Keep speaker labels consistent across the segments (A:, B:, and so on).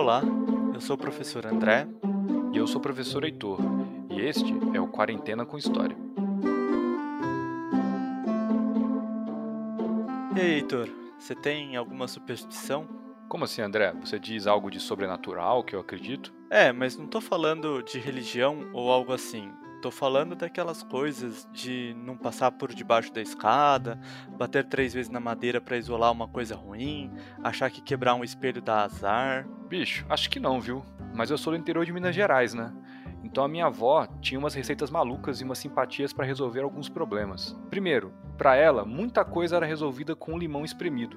A: Olá, eu sou o professor André.
B: E eu sou o professor Heitor. E este é o Quarentena com História.
A: E aí, Heitor, você tem alguma superstição?
B: Como assim, André? Você diz algo de sobrenatural que eu acredito?
A: É, mas não tô falando de religião ou algo assim. Tô falando daquelas coisas de não passar por debaixo da escada, bater três vezes na madeira para isolar uma coisa ruim, achar que quebrar um espelho dá azar.
B: Bicho, acho que não, viu? Mas eu sou do interior de Minas Gerais, né? Então a minha avó tinha umas receitas malucas e umas simpatias para resolver alguns problemas. Primeiro, para ela, muita coisa era resolvida com limão espremido,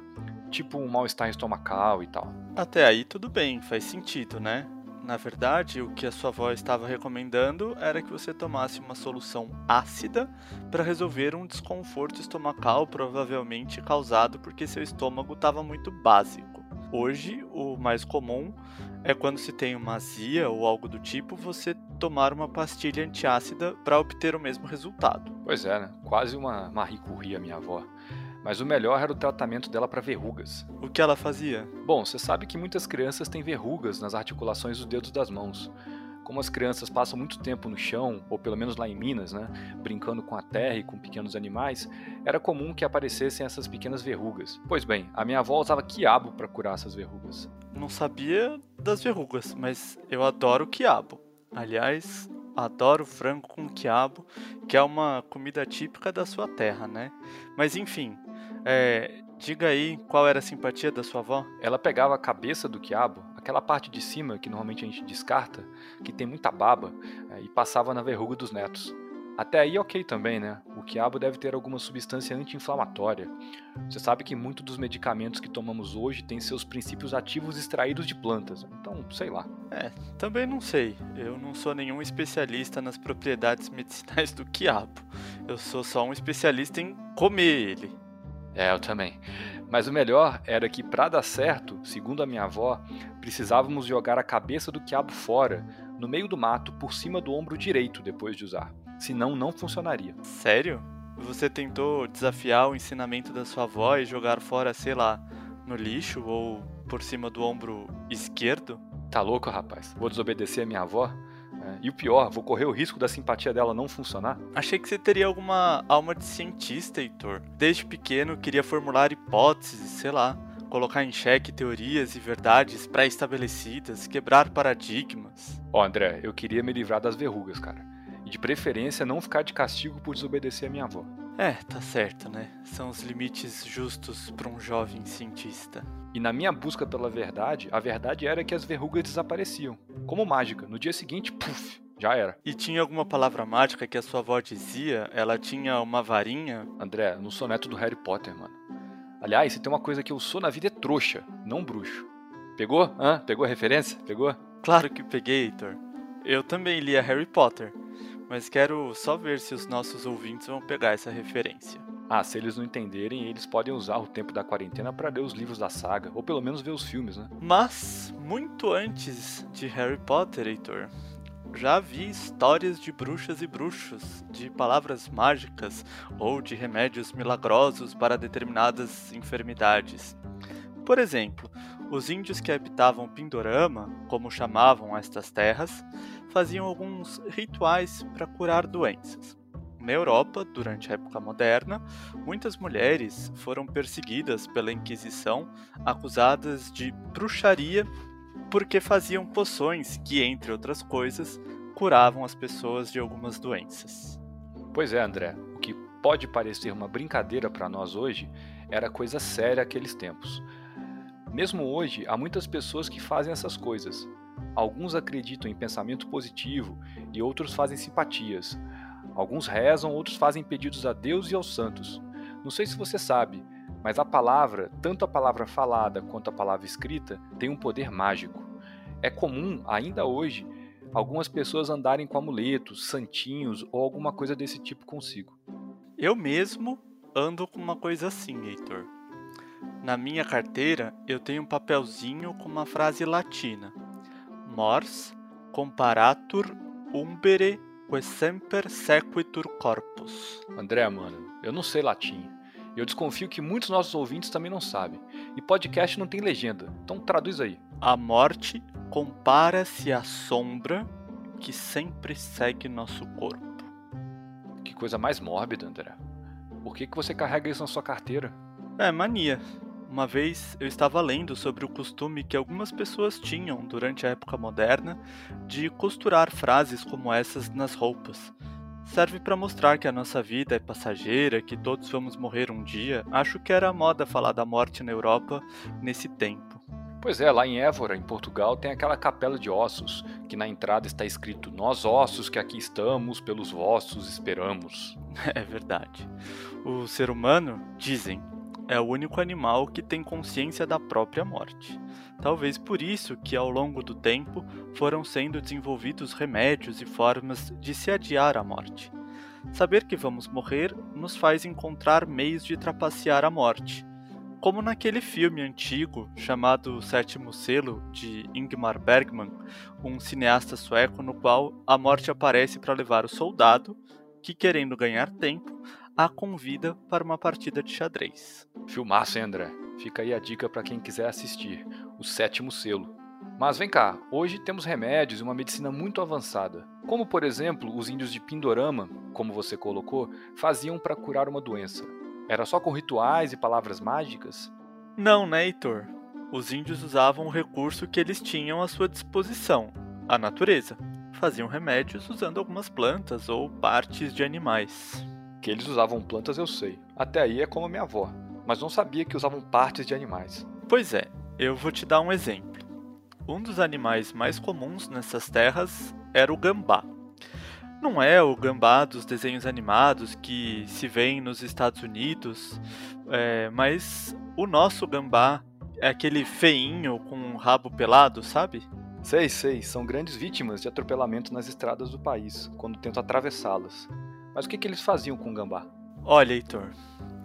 B: tipo um mal-estar estomacal e tal.
A: Até aí tudo bem, faz sentido, né? Na verdade, o que a sua avó estava recomendando era que você tomasse uma solução ácida para resolver um desconforto estomacal, provavelmente causado porque seu estômago estava muito básico. Hoje, o mais comum é quando se tem uma azia ou algo do tipo, você tomar uma pastilha antiácida para obter o mesmo resultado.
B: Pois é, né? Quase uma Marie Curie, a minha avó. Mas o melhor era o tratamento dela para verrugas.
A: O que ela fazia?
B: Bom, você sabe que muitas crianças têm verrugas nas articulações dos dedos das mãos. Como as crianças passam muito tempo no chão, ou pelo menos lá em Minas, né, brincando com a terra e com pequenos animais, era comum que aparecessem essas pequenas verrugas. Pois bem, a minha avó usava quiabo para curar essas verrugas.
A: Não sabia das verrugas, mas eu adoro quiabo. Aliás, adoro frango com quiabo, que é uma comida típica da sua terra, né? Mas enfim, é, diga aí qual era a simpatia da sua avó?
B: Ela pegava a cabeça do quiabo, aquela parte de cima que normalmente a gente descarta, que tem muita baba, é, e passava na verruga dos netos. Até aí ok também, né? O quiabo deve ter alguma substância anti-inflamatória. Você sabe que muitos dos medicamentos que tomamos hoje têm seus princípios ativos extraídos de plantas. Então, sei lá.
A: É, também não sei. Eu não sou nenhum especialista nas propriedades medicinais do quiabo. Eu sou só um especialista em comer ele.
B: É, eu também. Mas o melhor era que, para dar certo, segundo a minha avó, precisávamos jogar a cabeça do quiabo fora, no meio do mato, por cima do ombro direito, depois de usar. Senão, não funcionaria.
A: Sério? Você tentou desafiar o ensinamento da sua avó e jogar fora, sei lá, no lixo ou por cima do ombro esquerdo?
B: Tá louco, rapaz? Vou desobedecer a minha avó? É, e o pior, vou correr o risco da simpatia dela não funcionar?
A: Achei que você teria alguma alma de cientista, Heitor. Desde pequeno queria formular hipóteses, sei lá, colocar em xeque teorias e verdades pré-estabelecidas, quebrar paradigmas.
B: Ó, oh, André, eu queria me livrar das verrugas, cara. E de preferência não ficar de castigo por desobedecer a minha avó.
A: É, tá certo, né? São os limites justos para um jovem cientista.
B: E na minha busca pela verdade, a verdade era que as verrugas desapareciam. Como mágica. No dia seguinte, puf, já era.
A: E tinha alguma palavra mágica que a sua avó dizia? Ela tinha uma varinha?
B: André, no soneto do Harry Potter, mano. Aliás, se tem uma coisa que eu sou na vida é trouxa, não bruxo. Pegou? Hã? Pegou a referência? Pegou?
A: Claro que peguei, Heitor. Eu também lia Harry Potter, mas quero só ver se os nossos ouvintes vão pegar essa referência.
B: Ah, se eles não entenderem, eles podem usar o tempo da quarentena para ler os livros da saga, ou pelo menos ver os filmes, né?
A: Mas, muito antes de Harry Potter, Heitor, já vi histórias de bruxas e bruxos, de palavras mágicas ou de remédios milagrosos para determinadas enfermidades. Por exemplo, os índios que habitavam Pindorama, como chamavam estas terras, faziam alguns rituais para curar doenças. Na Europa, durante a época moderna, muitas mulheres foram perseguidas pela Inquisição, acusadas de bruxaria porque faziam poções que, entre outras coisas, curavam as pessoas de algumas doenças.
B: Pois é, André, o que pode parecer uma brincadeira para nós hoje era coisa séria aqueles tempos. Mesmo hoje, há muitas pessoas que fazem essas coisas. Alguns acreditam em pensamento positivo e outros fazem simpatias. Alguns rezam, outros fazem pedidos a Deus e aos santos. Não sei se você sabe, mas a palavra, tanto a palavra falada quanto a palavra escrita, tem um poder mágico. É comum, ainda hoje, algumas pessoas andarem com amuletos, santinhos ou alguma coisa desse tipo consigo.
A: Eu mesmo ando com uma coisa assim, Heitor. Na minha carteira eu tenho um papelzinho com uma frase latina: Mors comparatur umbere que semper sequitur corpus.
B: André, mano, eu não sei latim. Eu desconfio que muitos nossos ouvintes também não sabem. E podcast não tem legenda, então traduz aí.
A: A morte compara-se à sombra que sempre segue nosso corpo.
B: Que coisa mais mórbida, André. Por que, que você carrega isso na sua carteira?
A: É mania. Uma vez eu estava lendo sobre o costume que algumas pessoas tinham durante a época moderna de costurar frases como essas nas roupas. Serve para mostrar que a nossa vida é passageira, que todos vamos morrer um dia. Acho que era moda falar da morte na Europa nesse tempo.
B: Pois é, lá em Évora, em Portugal, tem aquela capela de ossos, que na entrada está escrito: Nós ossos que aqui estamos, pelos vossos esperamos.
A: É verdade. O ser humano, dizem, é o único animal que tem consciência da própria morte. Talvez por isso que ao longo do tempo foram sendo desenvolvidos remédios e formas de se adiar a morte. Saber que vamos morrer nos faz encontrar meios de trapacear a morte como naquele filme antigo chamado Sétimo Selo, de Ingmar Bergman, um cineasta sueco no qual a morte aparece para levar o soldado, que querendo ganhar tempo, a convida para uma partida de xadrez.
B: Filmaço, hein, André? Fica aí a dica para quem quiser assistir, o Sétimo Selo. Mas vem cá, hoje temos remédios e uma medicina muito avançada. Como, por exemplo, os índios de Pindorama, como você colocou, faziam para curar uma doença. Era só com rituais e palavras mágicas?
A: Não, né, Heitor? Os índios usavam o recurso que eles tinham à sua disposição, a natureza. Faziam remédios usando algumas plantas ou partes de animais.
B: Que eles usavam plantas eu sei. Até aí é como minha avó. Mas não sabia que usavam partes de animais.
A: Pois é, eu vou te dar um exemplo. Um dos animais mais comuns nessas terras era o gambá. Não é o gambá dos desenhos animados que se vê nos Estados Unidos, é, mas o nosso gambá é aquele feinho com um rabo pelado, sabe?
B: Sei, sei, são grandes vítimas de atropelamento nas estradas do país, quando tentam atravessá-las. Mas o que, que eles faziam com o gambá?
A: Olha, Heitor,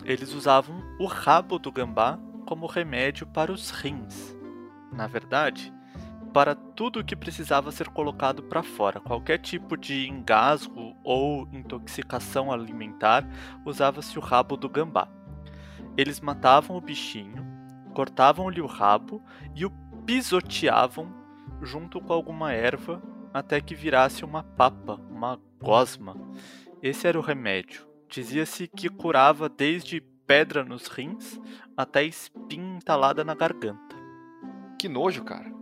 A: eles usavam o rabo do gambá como remédio para os rins. Na verdade, para tudo o que precisava ser colocado para fora. Qualquer tipo de engasgo ou intoxicação alimentar usava-se o rabo do gambá. Eles matavam o bichinho, cortavam-lhe o rabo e o pisoteavam junto com alguma erva até que virasse uma papa, uma gosma. Esse era o remédio. Dizia-se que curava desde pedra nos rins até espinha entalada na garganta.
B: Que nojo, cara.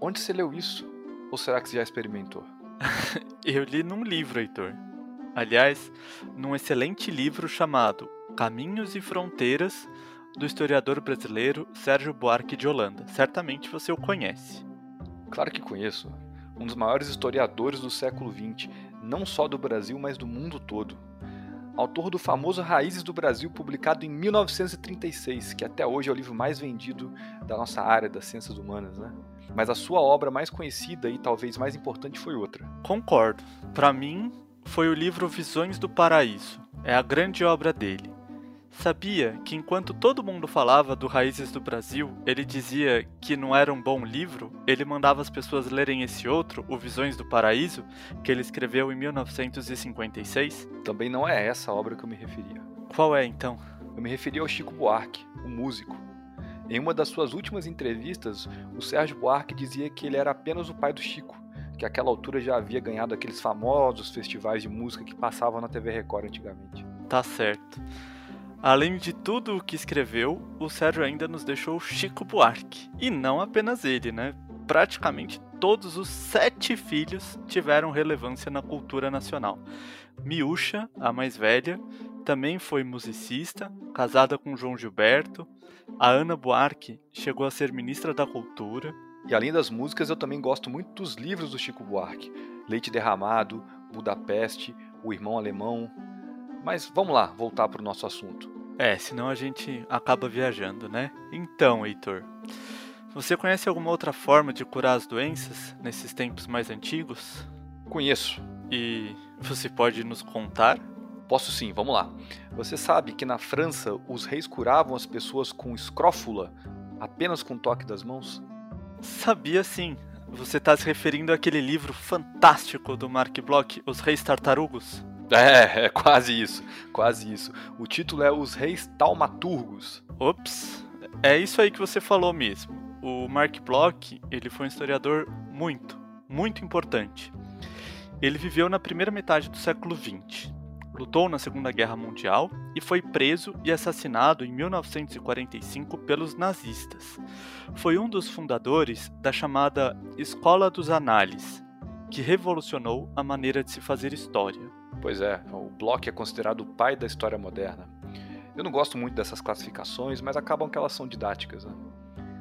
B: Onde você leu isso? Ou será que você já experimentou?
A: Eu li num livro, Heitor. Aliás, num excelente livro chamado Caminhos e Fronteiras, do historiador brasileiro Sérgio Buarque de Holanda. Certamente você o conhece.
B: Claro que conheço. Um dos maiores historiadores do século XX, não só do Brasil, mas do mundo todo. Autor do famoso Raízes do Brasil, publicado em 1936, que até hoje é o livro mais vendido da nossa área das ciências humanas, né? mas a sua obra mais conhecida e talvez mais importante foi outra.
A: Concordo. Para mim, foi o livro Visões do Paraíso. É a grande obra dele. Sabia que enquanto todo mundo falava do Raízes do Brasil, ele dizia que não era um bom livro, ele mandava as pessoas lerem esse outro, o Visões do Paraíso, que ele escreveu em 1956?
B: Também não é essa a obra que eu me referia.
A: Qual é então?
B: Eu me referia ao Chico Buarque, o músico. Em uma das suas últimas entrevistas, o Sérgio Buarque dizia que ele era apenas o pai do Chico, que àquela altura já havia ganhado aqueles famosos festivais de música que passavam na TV Record antigamente.
A: Tá certo. Além de tudo o que escreveu, o Sérgio ainda nos deixou Chico Buarque. E não apenas ele, né? Praticamente todos os sete filhos tiveram relevância na cultura nacional. Miúcha, a mais velha, também foi musicista, casada com João Gilberto. A Ana Buarque chegou a ser ministra da Cultura.
B: E além das músicas, eu também gosto muito dos livros do Chico Buarque: Leite Derramado, Budapeste, O Irmão Alemão. Mas vamos lá, voltar para o nosso assunto.
A: É, senão a gente acaba viajando, né? Então, Heitor, você conhece alguma outra forma de curar as doenças nesses tempos mais antigos?
B: Conheço.
A: E você pode nos contar?
B: Posso sim, vamos lá. Você sabe que na França os reis curavam as pessoas com escrófula, apenas com o toque das mãos?
A: Sabia sim. Você está se referindo àquele livro fantástico do Mark Bloch, Os Reis Tartarugos?
B: É, é quase isso, quase isso. O título é Os Reis Taumaturgos.
A: Ops, É isso aí que você falou mesmo. O Mark Bloch, ele foi um historiador muito, muito importante. Ele viveu na primeira metade do século XX, lutou na Segunda Guerra Mundial e foi preso e assassinado em 1945 pelos nazistas. Foi um dos fundadores da chamada Escola dos Análises, que revolucionou a maneira de se fazer história.
B: Pois é, o Bloch é considerado o pai da história moderna. Eu não gosto muito dessas classificações, mas acabam que elas são didáticas. Né?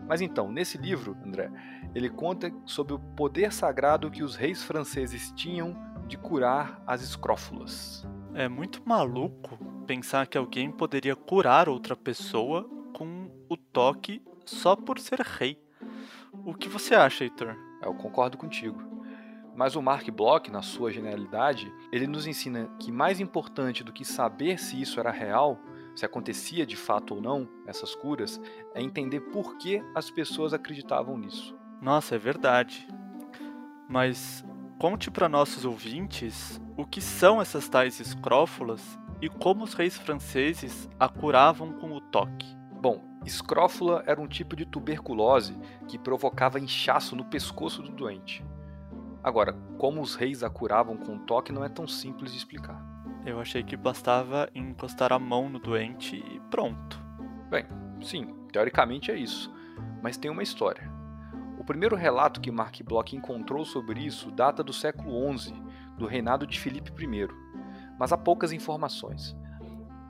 B: Mas então, nesse livro, André, ele conta sobre o poder sagrado que os reis franceses tinham de curar as escrófulas.
A: É muito maluco pensar que alguém poderia curar outra pessoa com o toque só por ser rei. O que você acha, Heitor?
B: Eu concordo contigo. Mas o Mark Bloch, na sua genialidade, ele nos ensina que mais importante do que saber se isso era real, se acontecia de fato ou não essas curas, é entender por que as pessoas acreditavam nisso.
A: Nossa, é verdade. Mas conte para nossos ouvintes o que são essas tais escrófulas e como os reis franceses a curavam com o toque.
B: Bom, escrófula era um tipo de tuberculose que provocava inchaço no pescoço do doente. Agora, como os reis a curavam com o toque não é tão simples de explicar.
A: Eu achei que bastava encostar a mão no doente e pronto.
B: Bem, sim, teoricamente é isso, mas tem uma história. O primeiro relato que Mark Bloch encontrou sobre isso data do século XI, do reinado de Filipe I, mas há poucas informações.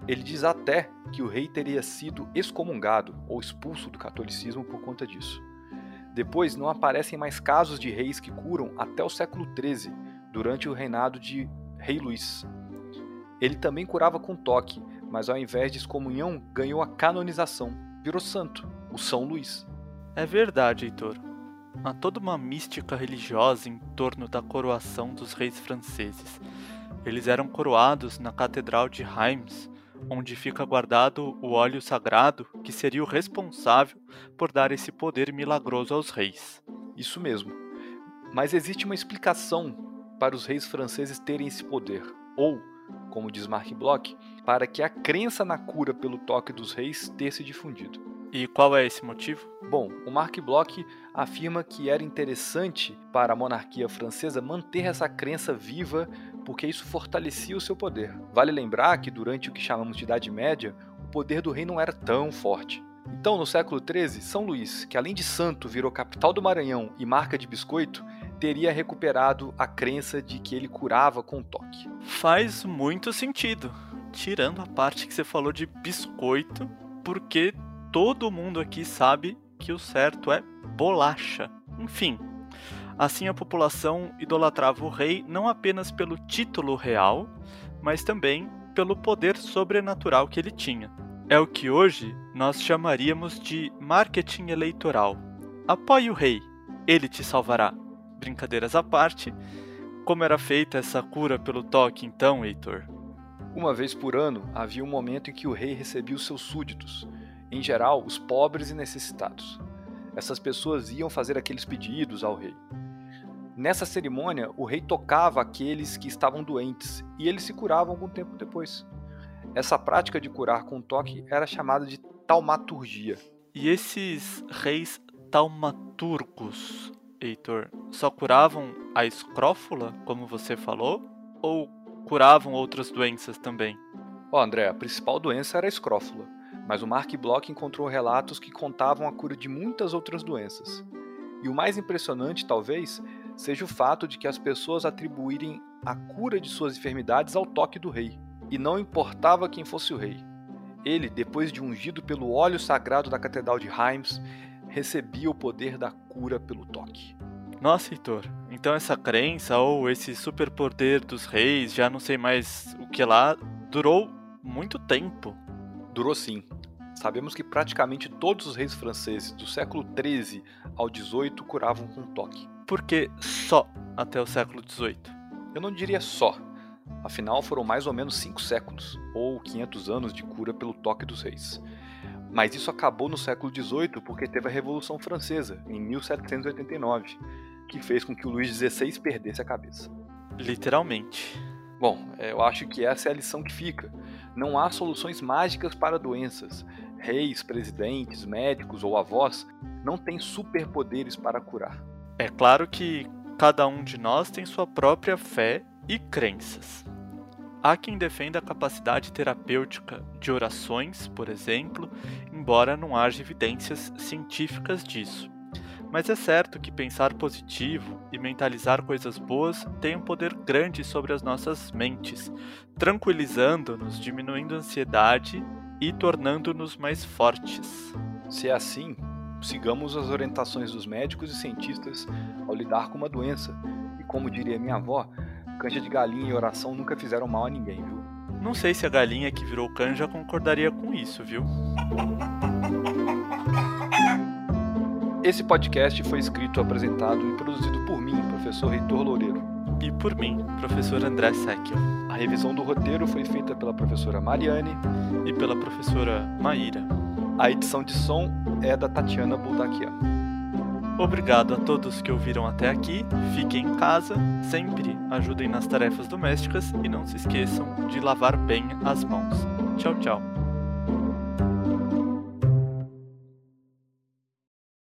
B: Ele diz até que o rei teria sido excomungado ou expulso do catolicismo por conta disso. Depois, não aparecem mais casos de reis que curam até o século XIII, durante o reinado de Rei Luís. Ele também curava com toque, mas ao invés de excomunhão, ganhou a canonização. Virou santo, o São Luís.
A: É verdade, Heitor. Há toda uma mística religiosa em torno da coroação dos reis franceses. Eles eram coroados na Catedral de Reims, onde fica guardado o óleo sagrado que seria o responsável por dar esse poder milagroso aos reis.
B: Isso mesmo. Mas existe uma explicação para os reis franceses terem esse poder, ou como diz Mark Bloch, para que a crença na cura pelo toque dos reis ter se difundido.
A: E qual é esse motivo?
B: Bom, o Mark Bloch afirma que era interessante para a monarquia francesa manter essa crença viva, porque isso fortalecia o seu poder. Vale lembrar que durante o que chamamos de Idade Média, o poder do rei não era tão forte. Então, no século XIII, São Luís, que além de santo virou capital do Maranhão e marca de biscoito, teria recuperado a crença de que ele curava com toque.
A: Faz muito sentido, tirando a parte que você falou de biscoito, porque todo mundo aqui sabe que o certo é bolacha. Enfim, assim a população idolatrava o rei não apenas pelo título real, mas também pelo poder sobrenatural que ele tinha. É o que hoje nós chamaríamos de marketing eleitoral. Apoie o rei, ele te salvará. Brincadeiras à parte, como era feita essa cura pelo toque então, Heitor?
B: Uma vez por ano havia um momento em que o rei recebia os seus súditos, em geral os pobres e necessitados. Essas pessoas iam fazer aqueles pedidos ao rei. Nessa cerimônia, o rei tocava aqueles que estavam doentes e eles se curavam algum tempo depois. Essa prática de curar com toque era chamada de taumaturgia.
A: E esses reis taumaturgos Heitor, só curavam a escrófula, como você falou? Ou curavam outras doenças também?
B: Ó, oh, André, a principal doença era a escrófula, mas o Mark Bloch encontrou relatos que contavam a cura de muitas outras doenças. E o mais impressionante, talvez, seja o fato de que as pessoas atribuírem a cura de suas enfermidades ao toque do rei, e não importava quem fosse o rei. Ele, depois de ungido pelo óleo sagrado da Catedral de Reims, recebia o poder da cura pelo toque.
A: Nossa, Heitor, então essa crença ou esse superpoder dos reis, já não sei mais o que lá, durou muito tempo.
B: Durou sim. Sabemos que praticamente todos os reis franceses do século XIII ao XVIII curavam com toque.
A: Por que só até o século XVIII?
B: Eu não diria só. Afinal, foram mais ou menos cinco séculos, ou 500 anos de cura pelo toque dos reis. Mas isso acabou no século XVIII porque teve a Revolução Francesa, em 1789, que fez com que o Luís XVI perdesse a cabeça.
A: Literalmente.
B: Bom, é, eu acho que essa é a lição que fica. Não há soluções mágicas para doenças. reis, presidentes, médicos ou avós não têm superpoderes para curar.
A: É claro que cada um de nós tem sua própria fé e crenças. Há quem defenda a capacidade terapêutica de orações, por exemplo, embora não haja evidências científicas disso. Mas é certo que pensar positivo e mentalizar coisas boas tem um poder grande sobre as nossas mentes, tranquilizando-nos, diminuindo a ansiedade e tornando-nos mais fortes.
B: Se é assim, sigamos as orientações dos médicos e cientistas ao lidar com uma doença. E como diria minha avó, canja de galinha e oração nunca fizeram mal a ninguém, viu?
A: Não sei se a galinha que virou canja concordaria com isso, viu?
B: Esse podcast foi escrito, apresentado e produzido por mim, professor Heitor Loureiro.
A: E por mim, professor André Secchio.
B: A revisão do roteiro foi feita pela professora Mariane
A: e pela professora Maíra.
B: A edição de som é da Tatiana Buldakian.
A: Obrigado a todos que ouviram até aqui. Fiquem em casa, sempre ajudem nas tarefas domésticas e não se esqueçam de lavar bem as mãos. Tchau, tchau.